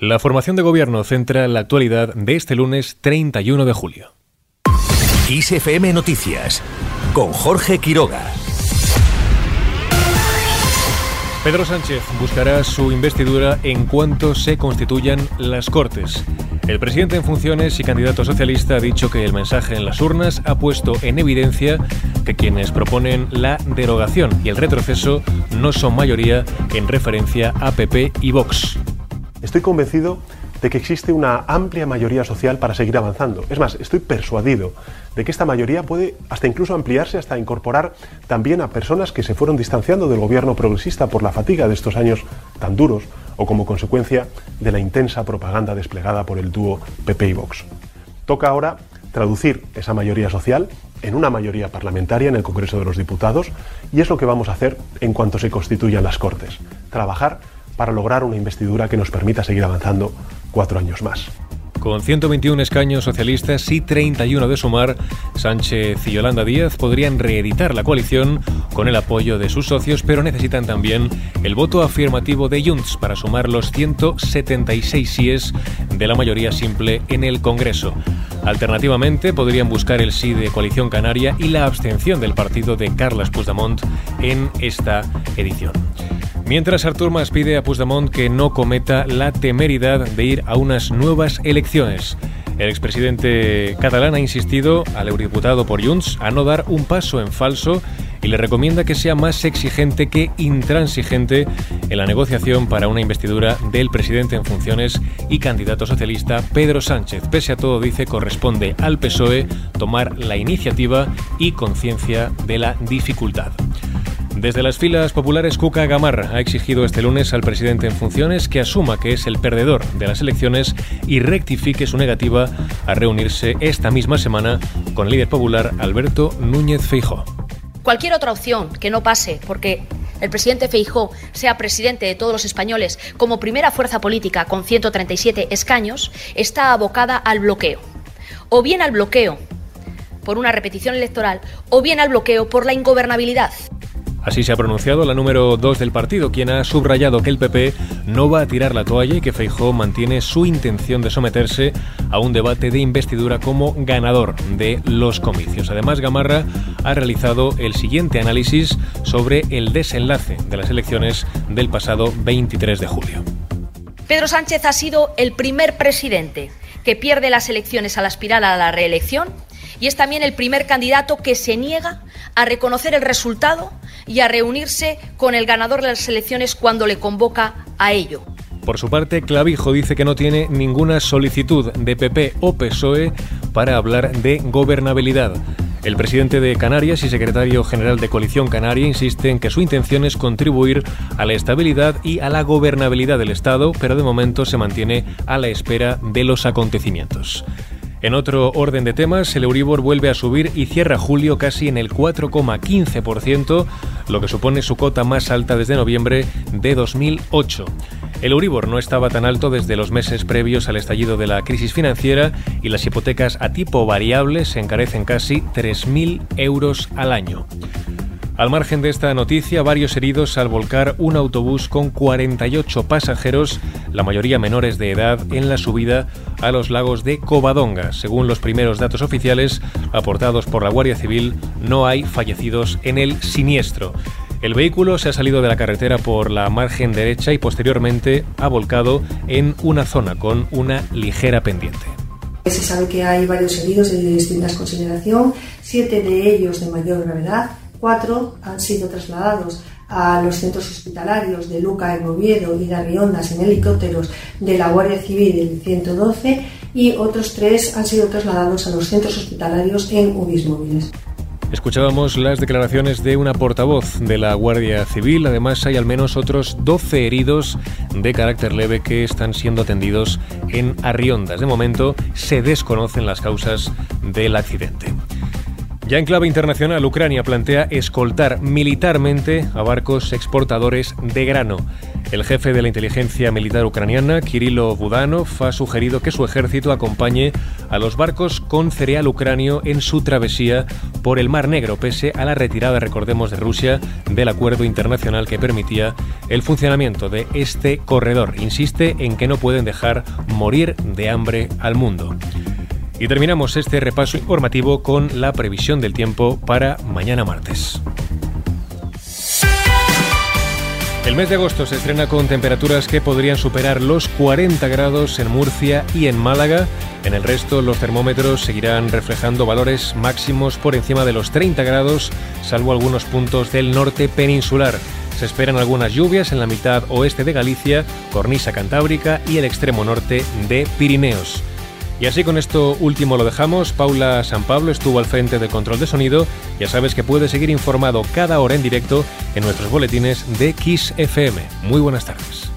La formación de gobierno centra la actualidad de este lunes 31 de julio. ISFM Noticias con Jorge Quiroga. Pedro Sánchez buscará su investidura en cuanto se constituyan las Cortes. El presidente en funciones y candidato socialista ha dicho que el mensaje en las urnas ha puesto en evidencia que quienes proponen la derogación y el retroceso no son mayoría en referencia a PP y Vox. Estoy convencido de que existe una amplia mayoría social para seguir avanzando. Es más, estoy persuadido de que esta mayoría puede hasta incluso ampliarse hasta incorporar también a personas que se fueron distanciando del gobierno progresista por la fatiga de estos años tan duros o como consecuencia de la intensa propaganda desplegada por el dúo PP y Vox. Toca ahora traducir esa mayoría social en una mayoría parlamentaria en el Congreso de los Diputados y es lo que vamos a hacer en cuanto se constituyan las Cortes. Trabajar para lograr una investidura que nos permita seguir avanzando cuatro años más. Con 121 escaños socialistas y 31 de sumar, Sánchez y Yolanda Díaz podrían reeditar la coalición con el apoyo de sus socios, pero necesitan también el voto afirmativo de Junts para sumar los 176 síes de la mayoría simple en el Congreso. Alternativamente, podrían buscar el sí de Coalición Canaria y la abstención del partido de Carles Puigdemont en esta edición. Mientras Artur Mas pide a Puigdemont que no cometa la temeridad de ir a unas nuevas elecciones. El expresidente catalán ha insistido al eurodiputado por Junts a no dar un paso en falso y le recomienda que sea más exigente que intransigente en la negociación para una investidura del presidente en funciones y candidato socialista Pedro Sánchez. Pese a todo, dice, corresponde al PSOE tomar la iniciativa y conciencia de la dificultad. Desde las filas populares, Cuca Gamarra ha exigido este lunes al presidente en funciones que asuma que es el perdedor de las elecciones y rectifique su negativa a reunirse esta misma semana con el líder popular Alberto Núñez Feijó. Cualquier otra opción que no pase porque el presidente Feijó sea presidente de todos los españoles como primera fuerza política con 137 escaños está abocada al bloqueo. O bien al bloqueo por una repetición electoral o bien al bloqueo por la ingobernabilidad. Así se ha pronunciado la número 2 del partido, quien ha subrayado que el PP no va a tirar la toalla y que Feijó mantiene su intención de someterse a un debate de investidura como ganador de los comicios. Además, Gamarra ha realizado el siguiente análisis sobre el desenlace de las elecciones del pasado 23 de julio. Pedro Sánchez ha sido el primer presidente que pierde las elecciones al aspirar a la reelección y es también el primer candidato que se niega a reconocer el resultado y a reunirse con el ganador de las elecciones cuando le convoca a ello. Por su parte, Clavijo dice que no tiene ninguna solicitud de PP o PSOE para hablar de gobernabilidad. El presidente de Canarias y secretario general de Coalición Canaria insiste en que su intención es contribuir a la estabilidad y a la gobernabilidad del Estado, pero de momento se mantiene a la espera de los acontecimientos. En otro orden de temas, el Euribor vuelve a subir y cierra julio casi en el 4,15%, lo que supone su cota más alta desde noviembre de 2008. El Euribor no estaba tan alto desde los meses previos al estallido de la crisis financiera y las hipotecas a tipo variable se encarecen casi 3.000 euros al año. Al margen de esta noticia, varios heridos al volcar un autobús con 48 pasajeros, la mayoría menores de edad, en la subida a los lagos de Covadonga. Según los primeros datos oficiales aportados por la Guardia Civil, no hay fallecidos en el siniestro. El vehículo se ha salido de la carretera por la margen derecha y posteriormente ha volcado en una zona con una ligera pendiente. Se sabe que hay varios heridos de distintas consideración, siete de ellos de mayor gravedad, Cuatro han sido trasladados a los centros hospitalarios de Luca en Oviedo y de Arriondas en helicópteros de la Guardia Civil del 112 y otros tres han sido trasladados a los centros hospitalarios en UBIS. Escuchábamos las declaraciones de una portavoz de la Guardia Civil. Además, hay al menos otros 12 heridos de carácter leve que están siendo atendidos en Arriondas. De momento, se desconocen las causas del accidente. Ya en clave internacional, Ucrania plantea escoltar militarmente a barcos exportadores de grano. El jefe de la inteligencia militar ucraniana, Kirilo Budanov, ha sugerido que su ejército acompañe a los barcos con cereal ucranio en su travesía por el Mar Negro, pese a la retirada, recordemos, de Rusia del acuerdo internacional que permitía el funcionamiento de este corredor. Insiste en que no pueden dejar morir de hambre al mundo. Y terminamos este repaso informativo con la previsión del tiempo para mañana martes. El mes de agosto se estrena con temperaturas que podrían superar los 40 grados en Murcia y en Málaga. En el resto los termómetros seguirán reflejando valores máximos por encima de los 30 grados, salvo algunos puntos del norte peninsular. Se esperan algunas lluvias en la mitad oeste de Galicia, cornisa cantábrica y el extremo norte de Pirineos. Y así con esto último lo dejamos. Paula San Pablo estuvo al frente de control de sonido. Ya sabes que puedes seguir informado cada hora en directo en nuestros boletines de Kiss FM. Muy buenas tardes.